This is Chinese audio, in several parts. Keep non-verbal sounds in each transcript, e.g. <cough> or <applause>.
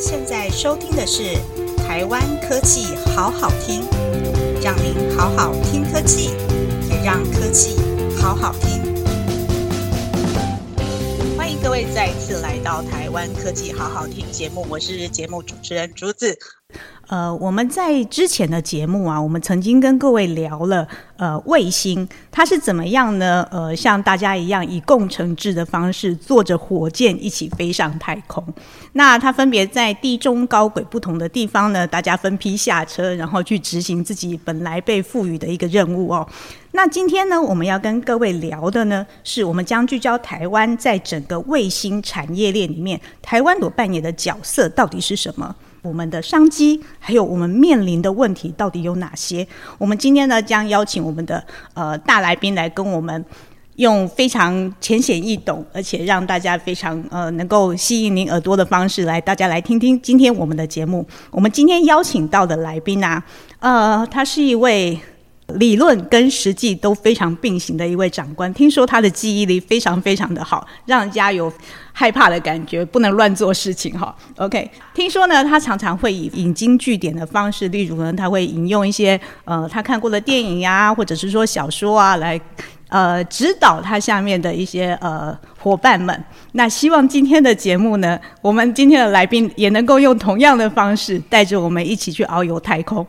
现在收听的是《台湾科技好好听》，让您好好听科技，也让科技好好听。欢迎各位再次来到《台湾科技好好听》节目，我是节目主持人竹子。呃，我们在之前的节目啊，我们曾经跟各位聊了，呃，卫星它是怎么样呢？呃，像大家一样以共乘制的方式，坐着火箭一起飞上太空。那它分别在地中高轨不同的地方呢，大家分批下车，然后去执行自己本来被赋予的一个任务哦。那今天呢，我们要跟各位聊的呢，是我们将聚焦台湾在整个卫星产业链里面，台湾所扮演的角色到底是什么？我们的商机，还有我们面临的问题到底有哪些？我们今天呢，将邀请我们的呃大来宾来跟我们用非常浅显易懂，而且让大家非常呃能够吸引您耳朵的方式来，大家来听听今天我们的节目。我们今天邀请到的来宾呢，呃，他是一位。理论跟实际都非常并行的一位长官，听说他的记忆力非常非常的好，让人家有害怕的感觉，不能乱做事情哈。OK，听说呢，他常常会以引经据典的方式，例如呢，他会引用一些呃他看过的电影呀，或者是说小说啊，来呃指导他下面的一些呃伙伴们。那希望今天的节目呢，我们今天的来宾也能够用同样的方式，带着我们一起去遨游太空。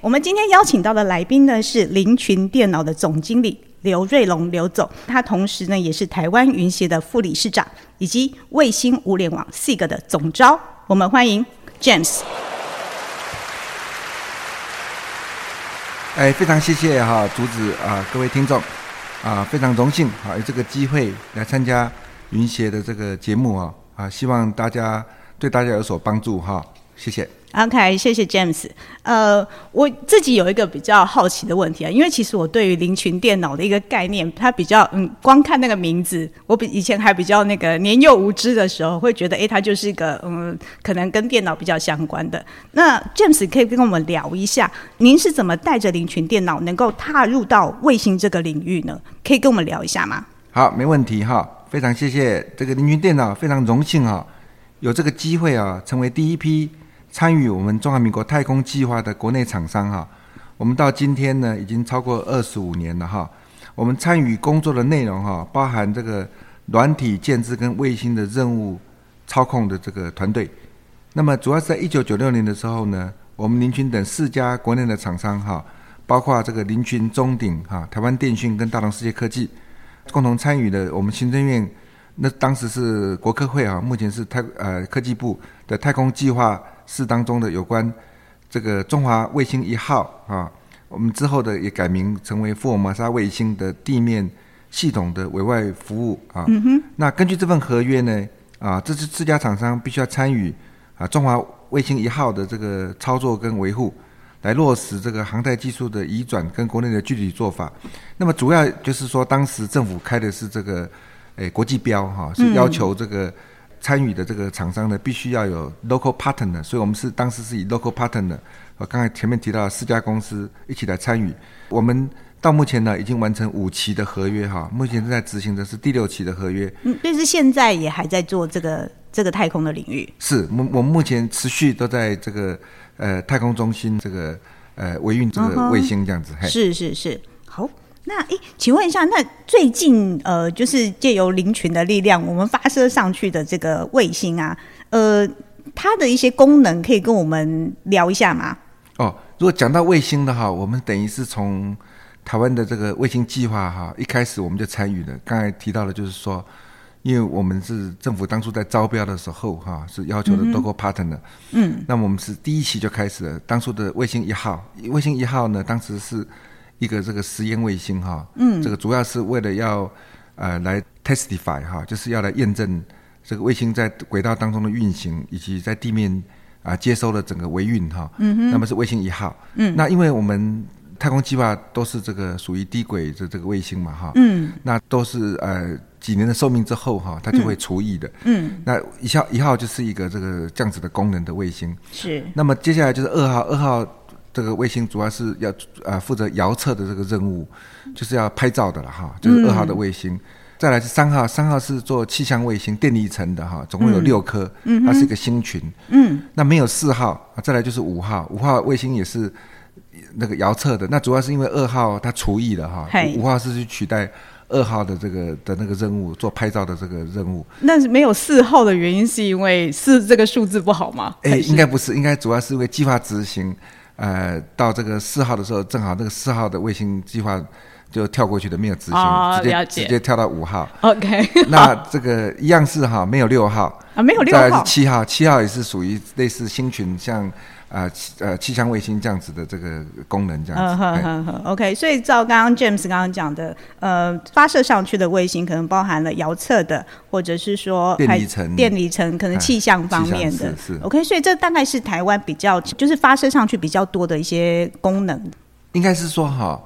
我们今天邀请到的来宾呢是林群电脑的总经理刘瑞龙刘总，他同时呢也是台湾云协的副理事长，以及卫星物联网 SIG 的总招。我们欢迎 James。哎，非常谢谢哈竹子啊，各位听众啊，非常荣幸啊有这个机会来参加云协的这个节目啊啊，希望大家对大家有所帮助哈，谢谢。OK，谢谢 James。呃，我自己有一个比较好奇的问题啊，因为其实我对于林群电脑的一个概念，它比较嗯，光看那个名字，我比以前还比较那个年幼无知的时候，会觉得诶，它就是一个嗯，可能跟电脑比较相关的。那 James 可以跟我们聊一下，您是怎么带着林群电脑能够踏入到卫星这个领域呢？可以跟我们聊一下吗？好，没问题哈，非常谢谢这个林群电脑，非常荣幸啊，有这个机会啊，成为第一批。参与我们中华民国太空计划的国内厂商哈，我们到今天呢已经超过二十五年了哈。我们参与工作的内容哈，包含这个软体建制跟卫星的任务操控的这个团队。那么主要是在一九九六年的时候呢，我们林群等四家国内的厂商哈，包括这个林群、中鼎哈、台湾电讯跟大同世界科技，共同参与的我们行政院。那当时是国科会啊，目前是太呃科技部的太空计划室当中的有关这个中华卫星一号啊，我们之后的也改名成为福尔摩沙卫星的地面系统的委外服务啊。那根据这份合约呢，啊，这是自家厂商必须要参与啊中华卫星一号的这个操作跟维护，来落实这个航太技术的移转跟国内的具体做法。那么主要就是说，当时政府开的是这个。诶，国际标哈是要求这个参与的这个厂商呢，必须要有 local partner，所以我们是当时是以 local partner，我刚才前面提到四家公司一起来参与。我们到目前呢，已经完成五期的合约哈，目前正在执行的是第六期的合约。嗯，但是现在也还在做这个这个太空的领域。是，我我们目前持续都在这个呃太空中心这个呃维运这个卫星这样子。是是是，好。那诶，请问一下，那最近呃，就是借由林群的力量，我们发射上去的这个卫星啊，呃，它的一些功能可以跟我们聊一下吗？哦，如果讲到卫星的哈，我们等于是从台湾的这个卫星计划哈，一开始我们就参与了。刚才提到的，就是说，因为我们是政府当初在招标的时候哈，是要求的多个 partner，嗯，那么我们是第一期就开始了。当初的卫星一号，卫星一号呢，当时是。一个这个实验卫星哈，嗯，这个主要是为了要呃来 testify 哈，就是要来验证这个卫星在轨道当中的运行，以及在地面啊接收了整个维运哈，嗯哼，那么是卫星一号，嗯，那因为我们太空计划都是这个属于低轨的这个卫星嘛哈，嗯，那都是呃几年的寿命之后哈，它就会除役的，嗯，那一号一号就是一个这个这样子的功能的卫星，是，那么接下来就是二号，二号。这个卫星主要是要呃负责遥测的这个任务，就是要拍照的了哈，就是二号的卫星。再来是三号，三号是做气象卫星电离层的哈，总共有六颗，嗯它是一个星群。嗯，那没有四号，再来就是五号，五号卫星也是那个遥测的。那主要是因为二号它除役了哈，五号是去取代。二号的这个的那个任务，做拍照的这个任务。那是没有四号的原因，是因为四这个数字不好吗？哎，应该不是，应该主要是因为计划执行。呃，到这个四号的时候，正好这个四号的卫星计划就跳过去的，没有执行，直接直接跳到五号。OK，<laughs> 那这个一样是哈，没有六号啊，没有六号。是七号，七号也是属于类似星群，像。啊，呃，气象卫星这样子的这个功能，这样子。嗯哼哼 OK，所以照刚刚 James 刚刚讲的，呃，发射上去的卫星可能包含了遥测的，或者是说电离层、电离层可能气象方面的。是。OK，所以这大概是台湾比较就是发射上去比较多的一些功能。应该是说哈，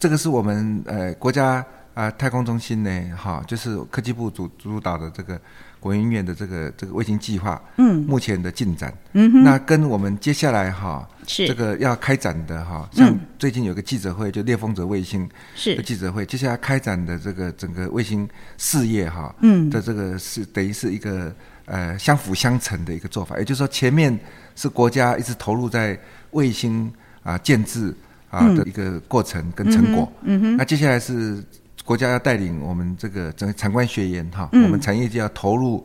这个是我们呃国家啊太空中心呢，哈，就是科技部主主导的这个。国营院的这个这个卫星计划，嗯，目前的进展，嗯哼，那跟我们接下来哈，是。这个要开展的哈，像最近有个记者会，就猎风者卫星是。记者会，接下来开展的这个整个卫星事业哈，嗯，的这个是等于是一个呃相辅相成的一个做法，也就是说前面是国家一直投入在卫星啊建制啊的一个过程跟成果，嗯哼，那接下来是。国家要带领我们这个整个产官学研哈，我们产业就要投入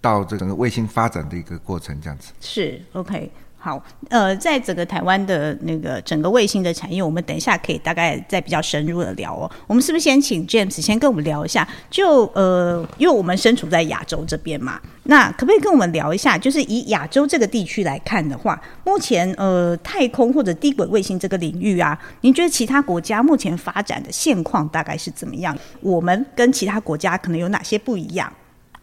到这整个卫星发展的一个过程，这样子。是 OK。好，呃，在整个台湾的那个整个卫星的产业，我们等一下可以大概再比较深入的聊哦。我们是不是先请 James 先跟我们聊一下？就呃，因为我们身处在亚洲这边嘛，那可不可以跟我们聊一下？就是以亚洲这个地区来看的话，目前呃，太空或者低轨卫星这个领域啊，您觉得其他国家目前发展的现况大概是怎么样？我们跟其他国家可能有哪些不一样？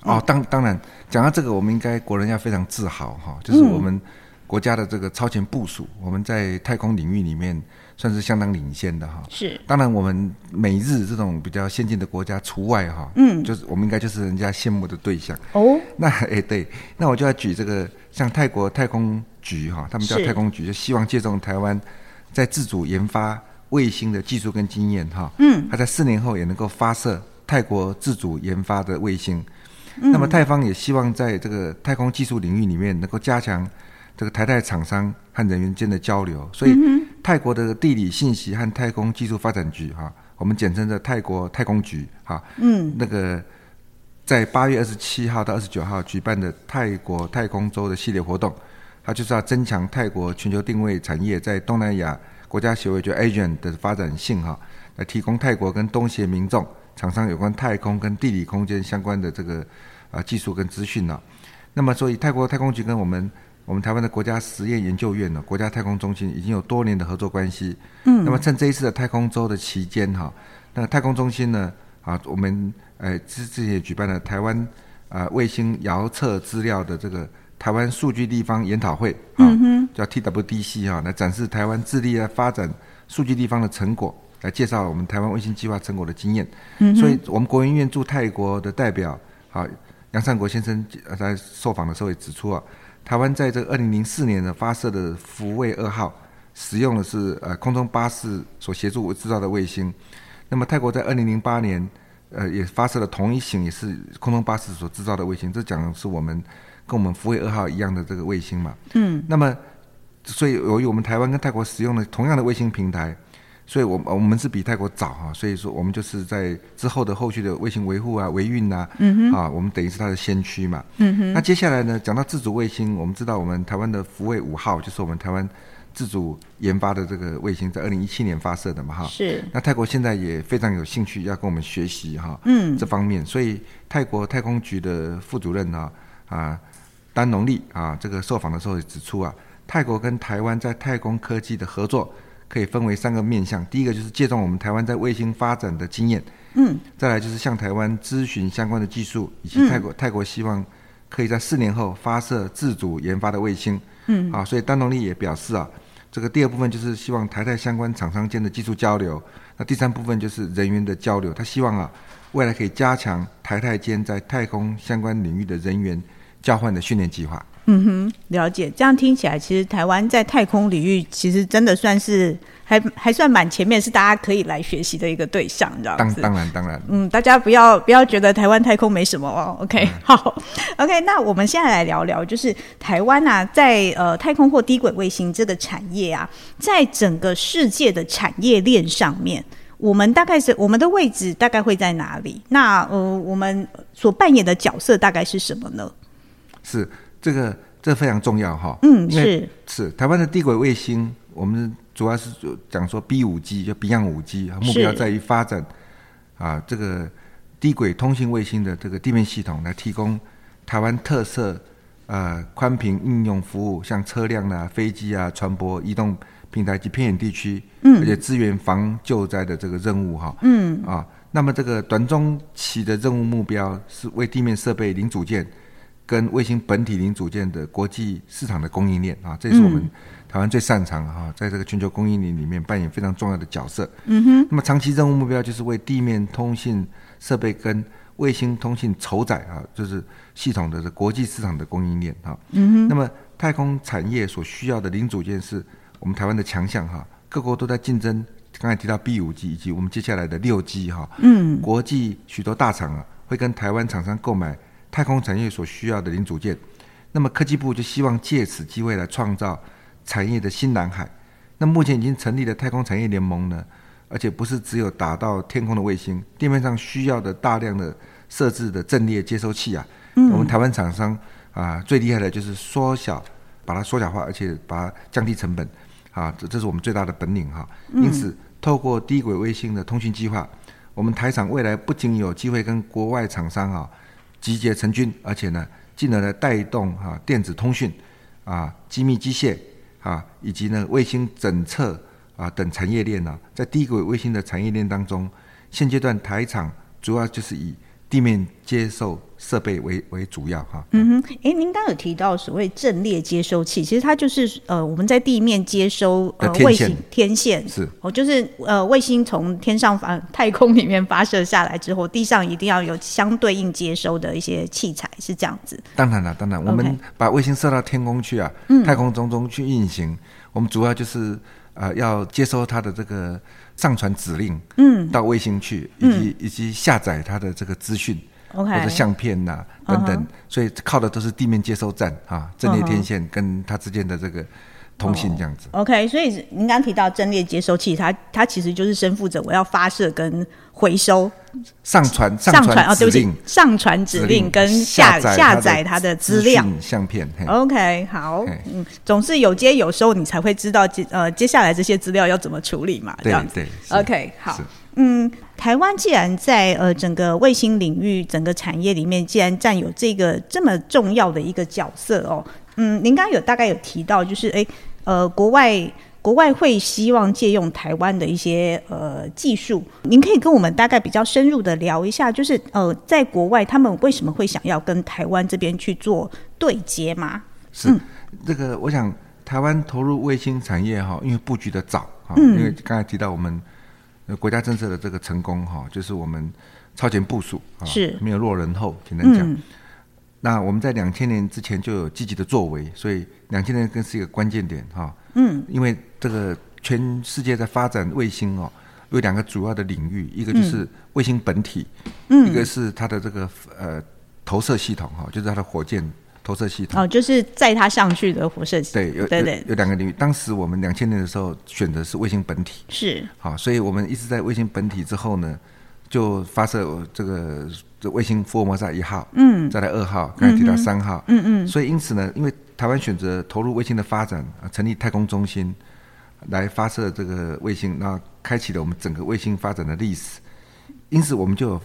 哦，当当然，讲到这个，我们应该国人要非常自豪哈，就是我们。国家的这个超前部署，我们在太空领域里面算是相当领先的哈。是，当然我们美日这种比较先进的国家除外哈。嗯，就是我们应该就是人家羡慕的对象。哦，那 <laughs> 哎对，那我就要举这个像泰国太空局哈，他们叫太空局，就希望借重台湾在自主研发卫星的技术跟经验哈。嗯，他在四年后也能够发射泰国自主研发的卫星。嗯，那么泰方也希望在这个太空技术领域里面能够加强。这个台泰厂商和人员间的交流，所以泰国的地理信息和太空技术发展局哈，我们简称的泰国太空局哈，嗯，那个在八月二十七号到二十九号举办的泰国太空周的系列活动，它就是要增强泰国全球定位产业在东南亚国家协会就 ASEAN 的发展性哈，来提供泰国跟东协民众厂商有关太空跟地理空间相关的这个啊技术跟资讯呢。那么，所以泰国太空局跟我们。我们台湾的国家实验研究院呢，国家太空中心已经有多年的合作关系。嗯，那么趁这一次的太空周的期间哈，那个太空中心呢，啊，我们呃之之前也举办了台湾啊卫星遥测资料的这个台湾数据地方研讨会啊，叫 TWDC 哈，来展示台湾致力来发展数据地方的成果，来介绍我们台湾卫星计划成果的经验。嗯，所以我们国营院驻泰国的代表啊杨善国先生在受访的时候也指出啊。台湾在这二零零四年呢发射的福卫二号，使用的是呃空中巴士所协助制造的卫星。那么泰国在二零零八年，呃也发射了同一型也是空中巴士所制造的卫星。这讲的是我们跟我们福卫二号一样的这个卫星嘛。嗯。那么，所以由于我们台湾跟泰国使用了同样的卫星平台。所以，我我们是比泰国早哈，所以说我们就是在之后的后续的卫星维护啊、维运呐，啊，我们等于是它的先驱嘛。那接下来呢，讲到自主卫星，我们知道我们台湾的福卫五号就是我们台湾自主研发的这个卫星，在二零一七年发射的嘛哈。是。那泰国现在也非常有兴趣要跟我们学习哈，嗯，这方面，所以泰国太空局的副主任呢，啊，丹农利啊，这个受访的时候也指出啊，泰国跟台湾在太空科技的合作。可以分为三个面向，第一个就是借重我们台湾在卫星发展的经验，嗯，再来就是向台湾咨询相关的技术，以及泰国泰国希望可以在四年后发射自主研发的卫星，嗯，啊，所以丹农力也表示啊，这个第二部分就是希望台泰相关厂商间的技术交流，那第三部分就是人员的交流，他希望啊，未来可以加强台泰间在太空相关领域的人员交换的训练计划。嗯哼，了解。这样听起来，其实台湾在太空领域其实真的算是还还算蛮前面，是大家可以来学习的一个对象，这样子。当当然当然，嗯，大家不要不要觉得台湾太空没什么哦。OK，<laughs> 好，OK，那我们现在来聊聊，就是台湾啊，在呃太空或低轨卫星这个产业啊，在整个世界的产业链上面，我们大概是我们的位置大概会在哪里？那呃，我们所扮演的角色大概是什么呢？是这个这非常重要哈。嗯，因为是是台湾的地轨卫星，我们主要是讲说 B 五 G 就 Beyond 五 G，目标在于发展啊这个低轨通信卫星的这个地面系统，来提供台湾特色呃宽频应用服务，像车辆啊、飞机啊、船舶、移动平台及偏远地区，嗯，而且支援防救灾的这个任务哈，嗯啊，那么这个短中期的任务目标是为地面设备零组件。跟卫星本体零组件的国际市场的供应链啊，这也是我们台湾最擅长哈，在这个全球供应链里面扮演非常重要的角色。嗯哼。那么长期任务目标就是为地面通信设备跟卫星通信筹载啊，就是系统的国际市场的供应链啊。嗯哼。那么太空产业所需要的零组件是我们台湾的强项哈，各国都在竞争。刚才提到 B 五 G 以及我们接下来的六 G 哈，嗯，国际许多大厂啊会跟台湾厂商购买。太空产业所需要的零组件，那么科技部就希望借此机会来创造产业的新蓝海。那目前已经成立了太空产业联盟呢，而且不是只有打到天空的卫星，地面上需要的大量的设置的阵列接收器啊，我们台湾厂商啊最厉害的就是缩小，把它缩小化，而且把它降低成本啊，这这是我们最大的本领哈。因此，透过低轨卫星的通讯计划，我们台厂未来不仅有机会跟国外厂商啊。集结成军，而且呢，进而呢带动啊电子通讯啊、机密机械啊，以及呢卫星整测啊等产业链呢，在低轨卫星的产业链当中，现阶段台厂主要就是以。地面接受设备为为主要哈。嗯哼，哎，您刚有提到所谓阵列接收器，其实它就是呃我们在地面接收呃卫星天线。是。哦，就是呃卫星从天上发太空里面发射下来之后，地上一定要有相对应接收的一些器材，是这样子。当然了，当然，我们把卫星射到天空去啊，太空中中去运行，我们主要就是呃要接收它的这个。上传指令，嗯，到卫星去，以及以及下载它的这个资讯，或者相片呐等等，所以靠的都是地面接收站啊，阵列天线跟它之间的这个通信这样子。OK，所以您刚提到阵列接收器，它它其实就是身负着我要发射跟回收。上传上传哦，对不起，上传指令跟下下载它的资料相片。OK，好，嗯，总是有接有收，你才会知道接呃接下来这些资料要怎么处理嘛，这样子。OK，好，嗯，台湾既然在呃整个卫星领域整个产业里面，既然占有这个这么重要的一个角色哦，嗯，您刚刚有大概有提到，就是哎呃国外。国外会希望借用台湾的一些呃技术，您可以跟我们大概比较深入的聊一下，就是呃，在国外他们为什么会想要跟台湾这边去做对接吗？是这个，我想台湾投入卫星产业哈，因为布局的早啊，因为刚才提到我们国家政策的这个成功哈，就是我们超前部署啊，是。没有落人后，简单讲。那我们在两千年之前就有积极的作为，所以两千年更是一个关键点哈。嗯，因为这个全世界在发展卫星哦，有两个主要的领域，一个就是卫星本体，嗯，一个是它的这个呃投射系统哈，就是它的火箭投射系统。哦，就是载它上去的辐射。对，有对对，有两个领域。当时我们两千年的时候选择是卫星本体，是好，所以我们一直在卫星本体之后呢。就发射这个这卫星福尔摩萨一号，嗯，再来二号，刚才提到三号，嗯嗯，所以因此呢，因为台湾选择投入卫星的发展啊，成立太空中心来发射这个卫星，那开启了我们整个卫星发展的历史。因此，我们就有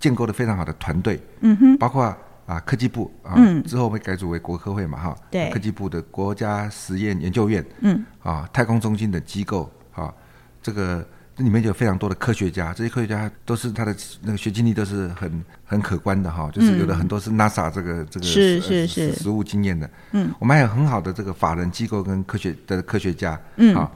建构了非常好的团队，嗯哼，包括啊科技部啊，之后被改组为国科会嘛，哈，对，科技部的国家实验研究院，嗯，啊太空中心的机构啊，这个。这里面就有非常多的科学家，这些科学家都是他的那个学经历都是很很可观的哈，就是有的很多是 NASA 这个这个是是是。实务经验的。嗯，我们还有很好的这个法人机构跟科学的科学家，嗯，啊，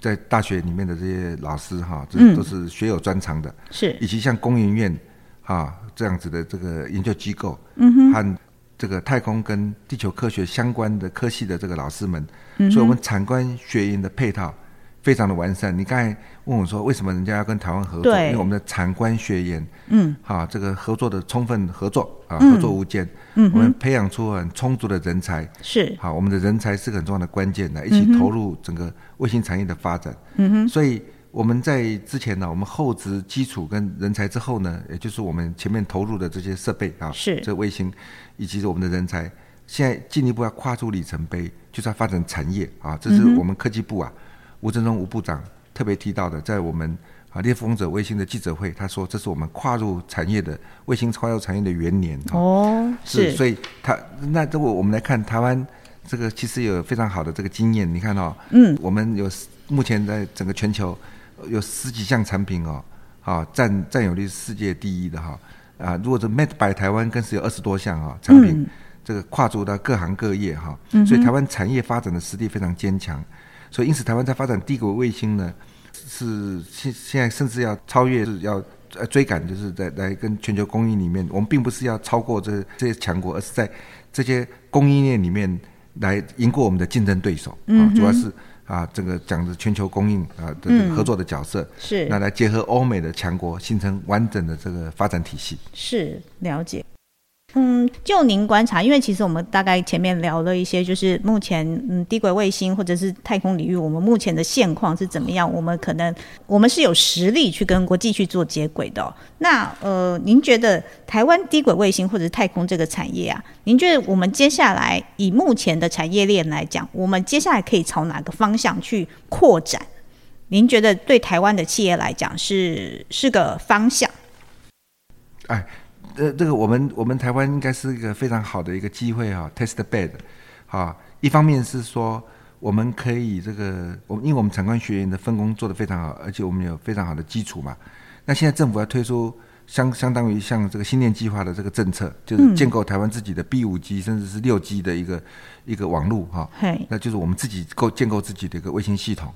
在大学里面的这些老师哈，这都是学有专长的，是，以及像工研院，哈这样子的这个研究机构，嗯哼，和这个太空跟地球科学相关的科系的这个老师们，所以我们产官学研的配套非常的完善。你刚才问我说，为什么人家要跟台湾合作？因为我们的产官学研，嗯，好，这个合作的充分合作啊，合作无间，嗯，我们培养出很充足的人才，是。好，我们的人才是很重要的关键的，一起投入整个卫星产业的发展，嗯哼，所以。我们在之前呢，我们厚植基础跟人才之后呢，也就是我们前面投入的这些设备啊，是这卫星以及我们的人才，现在进一步要跨出里程碑，就是要发展产业啊。这是我们科技部啊，吴振中吴部长特别提到的，在我们啊猎风者卫星的记者会，他说这是我们跨入产业的卫星跨入产业的元年哦，是，所以他那如果我们来看台湾这个其实有非常好的这个经验，你看哦，嗯，我们有目前在整个全球。有十几项产品哦，啊，占占有率世界第一的哈啊！如果是 Made by 台湾，更是有二十多项啊产品，这个跨足到各行各业哈，所以台湾产业发展的实力非常坚强。所以因此，台湾在发展帝国卫星呢，是现现在甚至要超越，是要呃追赶，就是在来跟全球供应里面，我们并不是要超过这这些强国，而是在这些供应链里面来赢过我们的竞争对手啊，主要是。啊，这个讲的全球供应啊的合作的角色是，那来结合欧美的强国，形成完整的这个发展体系。是了解。嗯，就您观察，因为其实我们大概前面聊了一些，就是目前嗯低轨卫星或者是太空领域，我们目前的现况是怎么样？我们可能我们是有实力去跟国际去做接轨的。那呃，您觉得台湾低轨卫星或者是太空这个产业啊，您觉得我们接下来以目前的产业链来讲，我们接下来可以朝哪个方向去扩展？您觉得对台湾的企业来讲是是个方向？哎。呃，这个我们我们台湾应该是一个非常好的一个机会啊，test bed，啊，一方面是说我们可以这个，我们因为我们产官学院的分工做得非常好，而且我们有非常好的基础嘛。那现在政府要推出相相当于像这个新年计划的这个政策，就是建构台湾自己的 B 五 G 甚至是六 G 的一个一个网络哈，那就是我们自己构建构自己的一个卫星系统。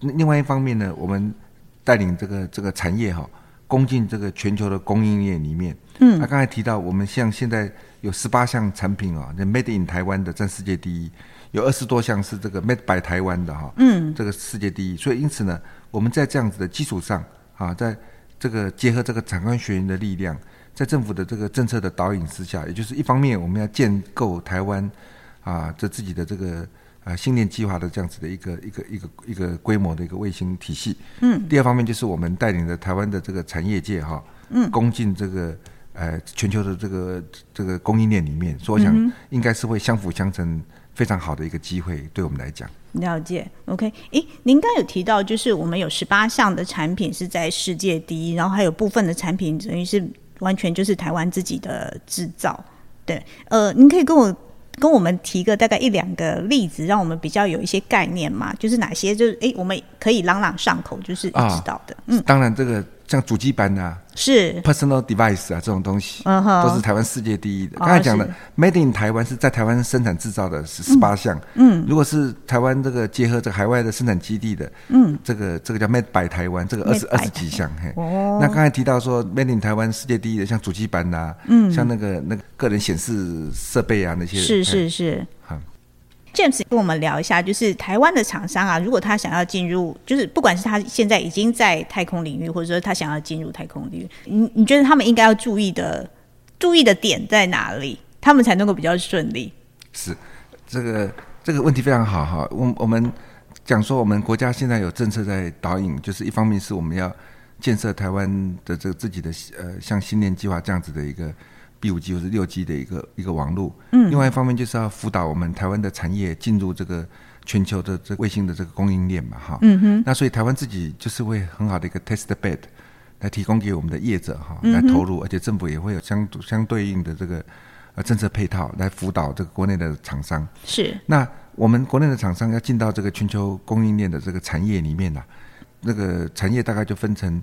另外一方面呢，我们带领这个这个产业哈。攻进这个全球的供应链里面，嗯，他刚才提到，我们像现在有十八项产品啊，那 Made in 台湾的占世界第一，有二十多项是这个 Made by 台湾的哈，嗯，这个世界第一。所以因此呢，我们在这样子的基础上啊，在这个结合这个产官学院的力量，在政府的这个政策的导引之下，也就是一方面我们要建构台湾啊，这自己的这个。啊，信念计划的这样子的一个一个一个一个规模的一个卫星体系。嗯。第二方面就是我们带领着台湾的这个产业界哈，嗯，攻进这个呃全球的这个这个供应链里面，所以我想应该是会相辅相成，非常好的一个机会，对我们来讲。了解，OK。诶，您刚有提到，就是我们有十八项的产品是在世界第一，然后还有部分的产品等于是完全就是台湾自己的制造。对，呃，您可以跟我。跟我们提个大概一两个例子，让我们比较有一些概念嘛，就是哪些就是哎，我们可以朗朗上口，就是知道的。嗯，当然这个。像主机板啊，是。personal device 啊，这种东西都是台湾世界第一的。刚才讲的 made in 台湾是在台湾生产制造的是十八项。嗯，如果是台湾这个结合这个海外的生产基地的，嗯，这个这个叫 made by 台湾，这个二十二十几项。嘿，哦，那刚才提到说 made in 台湾世界第一的，像主机板啊，嗯，像那个那个个人显示设备啊那些，是是是。James 跟我们聊一下，就是台湾的厂商啊，如果他想要进入，就是不管是他现在已经在太空领域，或者说他想要进入太空领域，你你觉得他们应该要注意的注意的点在哪里，他们才能够比较顺利？是这个这个问题非常好哈。我我们讲说，我们国家现在有政策在导引，就是一方面是我们要建设台湾的这个自己的呃，像新年计划这样子的一个。B 五 G 或是六 G 的一个一个网络，嗯，另外一方面就是要辅导我们台湾的产业进入这个全球的这卫星的这个供应链嘛，哈，嗯哼，那所以台湾自己就是会很好的一个 test bed 来提供给我们的业者哈来投入，而且政府也会有相相对应的这个呃政策配套来辅导这个国内的厂商。是，那我们国内的厂商要进到这个全球供应链的这个产业里面呢，那个产业大概就分成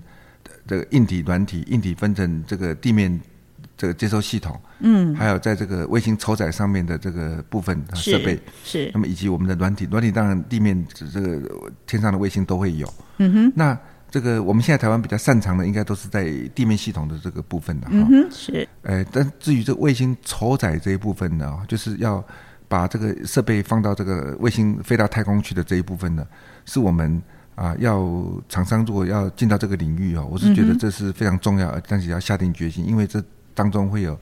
这个硬体、软体，硬体分成这个地面。这个接收系统，嗯，还有在这个卫星承载上面的这个部分设备，是，那么以及我们的软体，软体当然地面这个天上的卫星都会有，嗯哼。那这个我们现在台湾比较擅长的，应该都是在地面系统的这个部分的哈。嗯哼，是，呃，但至于这卫星筹载这一部分呢，就是要把这个设备放到这个卫星飞到太空去的这一部分呢，是我们啊要厂商如果要进到这个领域哦，我是觉得这是非常重要，但是要下定决心，因为这当中会有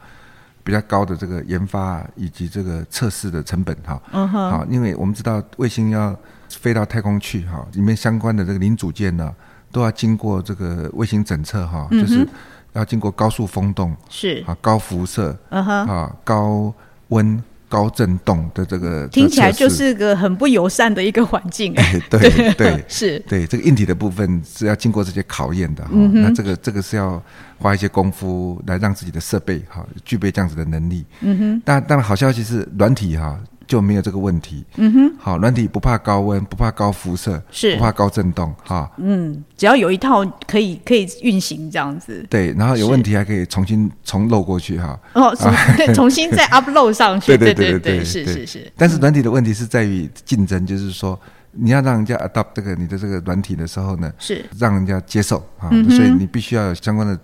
比较高的这个研发以及这个测试的成本哈。嗯哼，好，因为我们知道卫星要飞到太空去哈，里面相关的这个零组件呢，都要经过这个卫星检测哈，就是要经过高速风洞是，啊、高辐射嗯哼，啊、高温、高震动的这个听起来就是个很不友善的一个环境。哎，对对 <laughs> 是，对，这个硬体的部分是要经过这些考验的哈。嗯那这个这个是要花一些功夫来让自己的设备哈具备这样子的能力。嗯哼，但但好消息是软体哈就没有这个问题。嗯哼，好，软体不怕高温，不怕高辐射，是。不怕高震动哈。嗯，只要有一套可以可以运行这样子。对，然后有问题还可以重新重漏过去哈。哦，重对，<laughs> 重新再 upload 上去，啊对对对，对对是是是，但是软体的问题是在于竞争，就是说你要让人家 adopt 这个你的这个软体的时候呢，是。让人家接受啊，嗯所以你必须要有相关的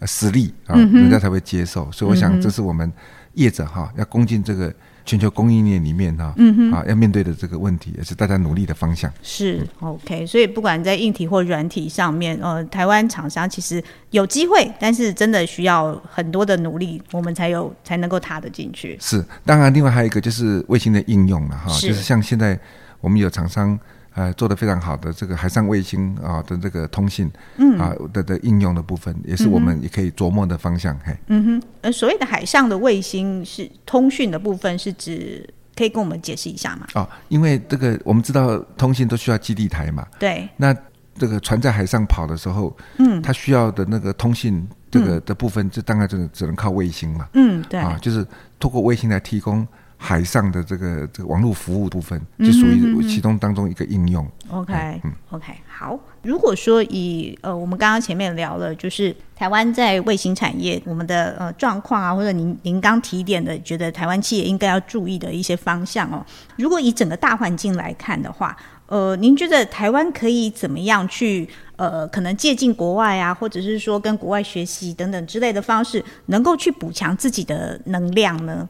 呃实力啊，人家才会接受。所以我嗯想，这是我们业者哈要攻进这个全球供应链里面哈，嗯啊要面对的这个问题，也是大家努力的方向。是 OK，所以不管在硬体或软体上面，呃，台湾厂商其实有机会，但是真的需要很多的努力，我们才有才能够踏得进去。是，当然另外还有一个就是卫星的应用了哈，就是像现在我们有厂商。呃，做的非常好的这个海上卫星啊的这个通信，嗯。啊的的应用的部分，也是我们也可以琢磨的方向。嘿，嗯哼，呃，所谓的海上的卫星是通讯的部分，是指可以跟我们解释一下吗？哦，因为这个我们知道通信都需要基地台嘛，对，那这个船在海上跑的时候，嗯。它需要的那个通信这个的部分，就大概只只能靠卫星嘛，嗯，对，啊，就是透过卫星来提供海上的这个这个网络服务部分，嗯就属于其中当中一个应用。OK，嗯 OK，好。如果说以呃，我们刚刚前面聊了，就是台湾在卫星产业我们的呃状况啊，或者您您刚提点的，觉得台湾企业应该要注意的一些方向哦。如果以整个大环境来看的话，呃，您觉得台湾可以怎么样去呃，可能借鉴国外啊，或者是说跟国外学习等等之类的方式，能够去补强自己的能量呢？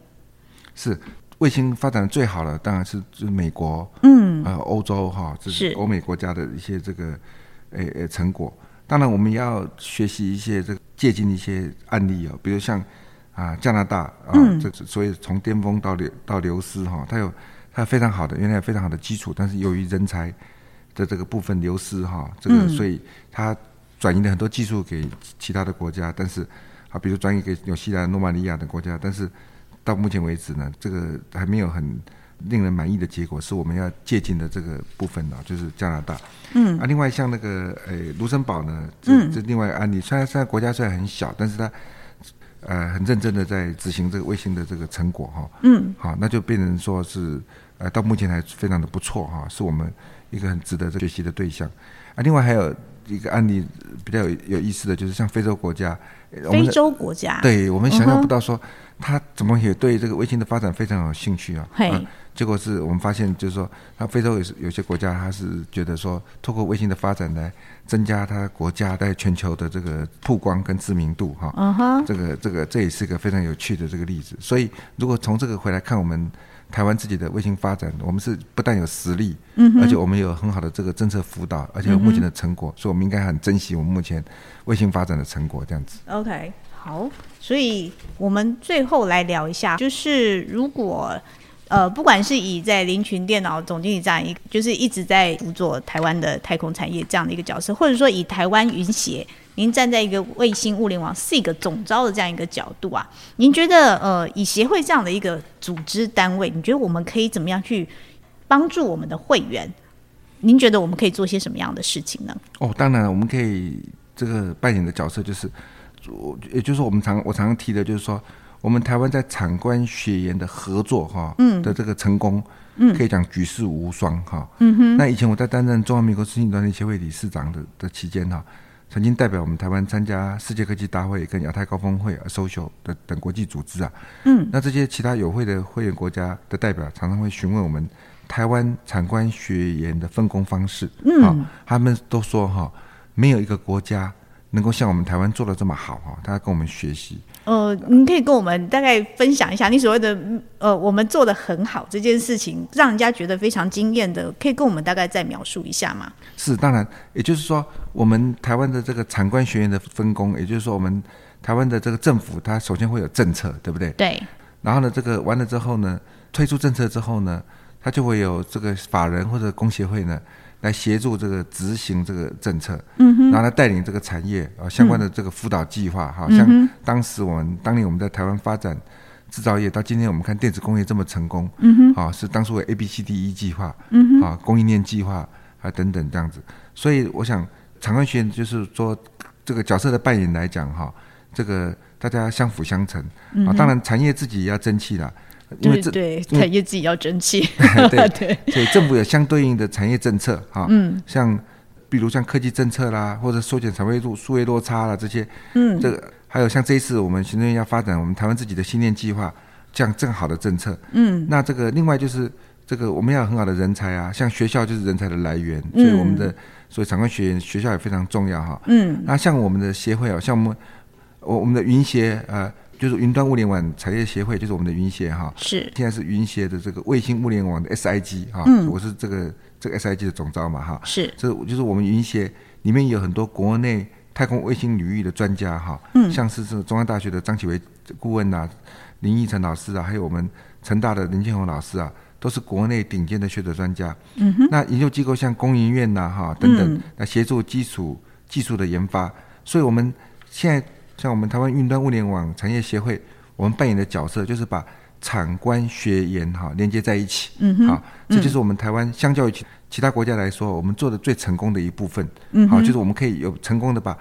是卫星发展的最好的，当然是就是美国，嗯，呃，欧洲哈，这是是。欧美国家的一些这个诶诶成果。当然，我们也要学习一些这个借鉴一些案例哦，比如像啊加拿大啊，这所以从巅峰到流到流失哈，它有它非常好的原来有非常好的基础，但是由于人才的这个部分流失哈，这个所以它转移了很多技术给其他的国家，但是啊，比如转移给纽西兰、诺曼尼亚等国家，但是到目前为止呢，这个还没有很令人满意的结果，是我们要借鉴的这个部分呢，就是加拿大。嗯，啊，另外像那个呃卢森堡呢，这这另外案例，虽然虽然国家虽然很小，但是它呃很认真的在执行这个卫星的这个成果哈。嗯，好，那就变成说是呃到目前还非常的不错哈，是我们一个很值得学习的对象。啊，另外还有一个案例比较有有意思的就是像非洲国家，非洲国家，对我们想象不到说，他怎么也对这个卫星的发展非常有兴趣啊。结果是我们发现，就是说，他非洲有有些国家，他是觉得说，透过卫星的发展来增加他国家在全球的这个曝光跟知名度哈。嗯哼，这个这个这也是个非常有趣的这个例子。所以，如果从这个回来看，我们台湾自己的卫星发展，我们是不但有实力，嗯，而且我们有很好的这个政策辅导，而且有目前的成果，所以我们应该很珍惜我们目前卫星发展的成果，这样子。OK，好，所以我们最后来聊一下，就是如果呃，不管是以在林群电脑总经理这样一，就是一直在辅佐台湾的太空产业这样的一个角色，或者说以台湾云协，您站在一个卫星物联网是一个总招的这样一个角度啊，您觉得呃，以协会这样的一个组织单位，你觉得我们可以怎么样去帮助我们的会员？您觉得我们可以做些什么样的事情呢？哦，当然，我们可以这个扮演的角色就是，我也就是我们常我常常提的，就是说，我们台湾在产官学研的合作哈，嗯，的这个成功，嗯，可以讲举世无双哈，嗯哼。那以前我在担任中华民国资讯团体协会理事长的的期间哈，曾经代表我们台湾参加世界科技大会跟亚太高峰会、social 的等国际组织啊，嗯，那这些其他有会的会员国家的代表常常会询问我们台湾产官学研的分工方式，嗯，他们都说哈，没有一个国家能够像我们台湾做的这么好哈，他要跟我们学习。呃，你可以跟我们大概分享一下你所谓的呃，我们做的很好这件事情，让人家觉得非常惊艳的，可以跟我们大概再描述一下吗？是，当然，也就是说，我们台湾的这个产官学院的分工，也就是说，我们台湾的这个政府，它首先会有政策，对不对？对。然后呢，这个完了之后呢，推出政策之后呢，它就会有这个法人或者工协会呢。来协助这个执行这个政策，然后来带领这个产业啊相关的这个辅导计划，哈像当时我们当年我们在台湾发展制造业，到今天我们看电子工业这么成功，啊是当初的 A B C D E 计划，啊供应链计划啊等等这样子，所以我想长官学院就是说这个角色的扮演来讲哈，这个大家相辅相成啊，当然产业自己也要争气了。因为对产业自己要争气，<laughs> 对 <laughs> 对，所以政府有相对应的产业政策哈，嗯，像比如像科技政策啦，或者缩减产位数数位落差啦这些，嗯，这个还有像这一次我们行政院要发展我们台湾自己的新念计划，这样正好的政策，嗯，那这个另外就是这个我们要很好的人才啊，像学校就是人才的来源，所以我们的所以长官学院学校也非常重要哈，嗯，那像我们的协会啊，像我们我我们的云协呃。就是云端物联网产业协会，就是我们的云协哈。是。现在是云协的这个卫星物联网的 SIG 哈。嗯。我是这个这个 SIG 的总招嘛哈。是。这就是我们云协里面有很多国内太空卫星领域的专家哈。嗯。像是这个中央大学的张启维顾问呐，林义成老师啊，还有我们成大的林建宏老师啊，都是国内顶尖的学者专家。嗯哼。那研究机构像工研院呐哈等等，来协助基础技术的研发。所以我们现在。像我们台湾云端物联网产业协会，我们扮演的角色就是把产官学研哈连接在一起，嗯好，这就是我们台湾相较于其其他国家来说，我们做的最成功的一部分，嗯好，就是我们可以有成功的把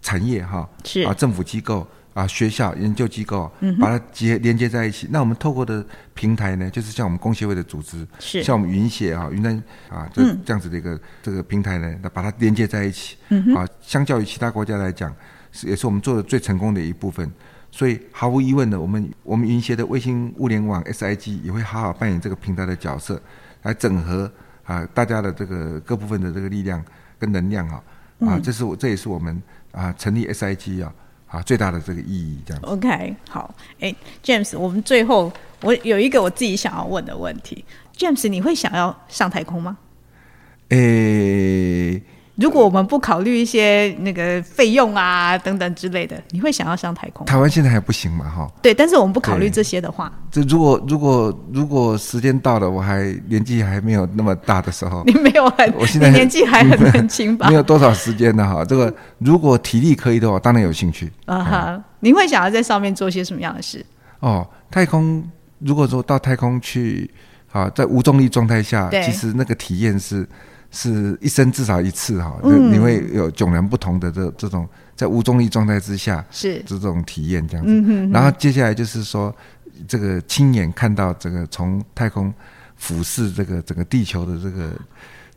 产业哈是。啊政府机构啊学校研究机构，嗯把它结连接在一起。那我们透过的平台呢，就是像我们工协会的组织，是。像我们云协啊云端啊这这样子的一个这个平台呢，那把它连接在一起，嗯啊，相较于其他国家来讲。是，也是我们做的最成功的一部分，所以毫无疑问的，我们我们云协的卫星物联网 SIG 也会好好扮演这个平台的角色，来整合啊大家的这个各部分的这个力量跟能量啊，啊，这是我这也是我们啊成立 SIG 啊啊最大的这个意义，这样。OK，好，哎，James，我们最后我有一个我自己想要问的问题，James，你会想要上太空吗？诶。如果我们不考虑一些那个费用啊等等之类的，你会想要上太空？台湾现在还不行嘛，哈。对，但是我们不考虑这些的话，这如果如果如果时间到了，我还年纪还没有那么大的时候，你没有很，我现在年纪还很年轻吧？没有多少时间的哈。这个如果体力可以的话，当然有兴趣。啊哈，你会想要在上面做些什么样的事？哦，太空如果说到太空去，啊，在无重力状态下，其实那个体验是。是一生至少一次哈，你会有迥然不同的这这种在无重力状态之下是这种体验这样子。然后接下来就是说，这个亲眼看到这个从太空俯视这个整个地球的这个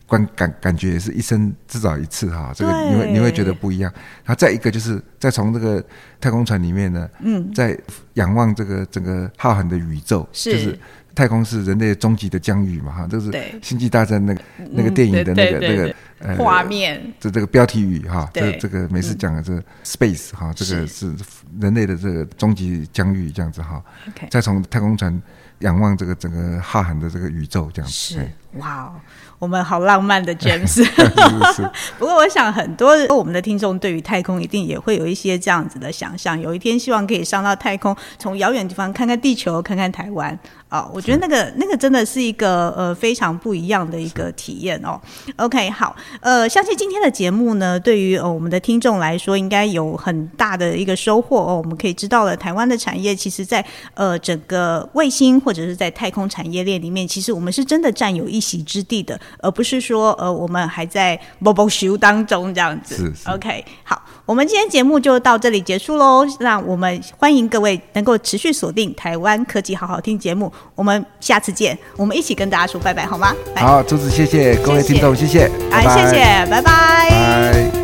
观感感觉，也是一生至少一次哈。这个你会你会觉得不一样。然后再一个就是再从这个太空船里面呢，嗯，在仰望这个整个浩瀚的宇宙，就是。太空是人类终极的疆域嘛？哈，这是《星际大战》那个那个电影的那个那个呃画面，这这个标题语哈，这这个每次讲的这 space 哈，这个是人类的这个终极疆域这样子哈。再从太空船仰望这个整个浩瀚的这个宇宙这样子。是哇。我们好浪漫的 James，<laughs> <laughs> 不过我想很多我们的听众对于太空一定也会有一些这样子的想象，有一天希望可以上到太空，从遥远地方看看地球，看看台湾啊！我觉得那个那个真的是一个呃非常不一样的一个体验哦。OK，好，呃，相信今天的节目呢，对于呃我们的听众来说，应该有很大的一个收获哦。我们可以知道了，台湾的产业其实，在呃整个卫星或者是在太空产业链里面，其实我们是真的占有一席之地的。而不是说，呃，我们还在 bubble show 当中这样子。是，OK，好，我们今天节目就到这里结束喽。让我们欢迎各位能够持续锁定台湾科技好好听节目。我们下次见，我们一起跟大家说拜拜，好吗？好，朱子，谢谢各位听众，谢谢，哎，谢谢，拜拜。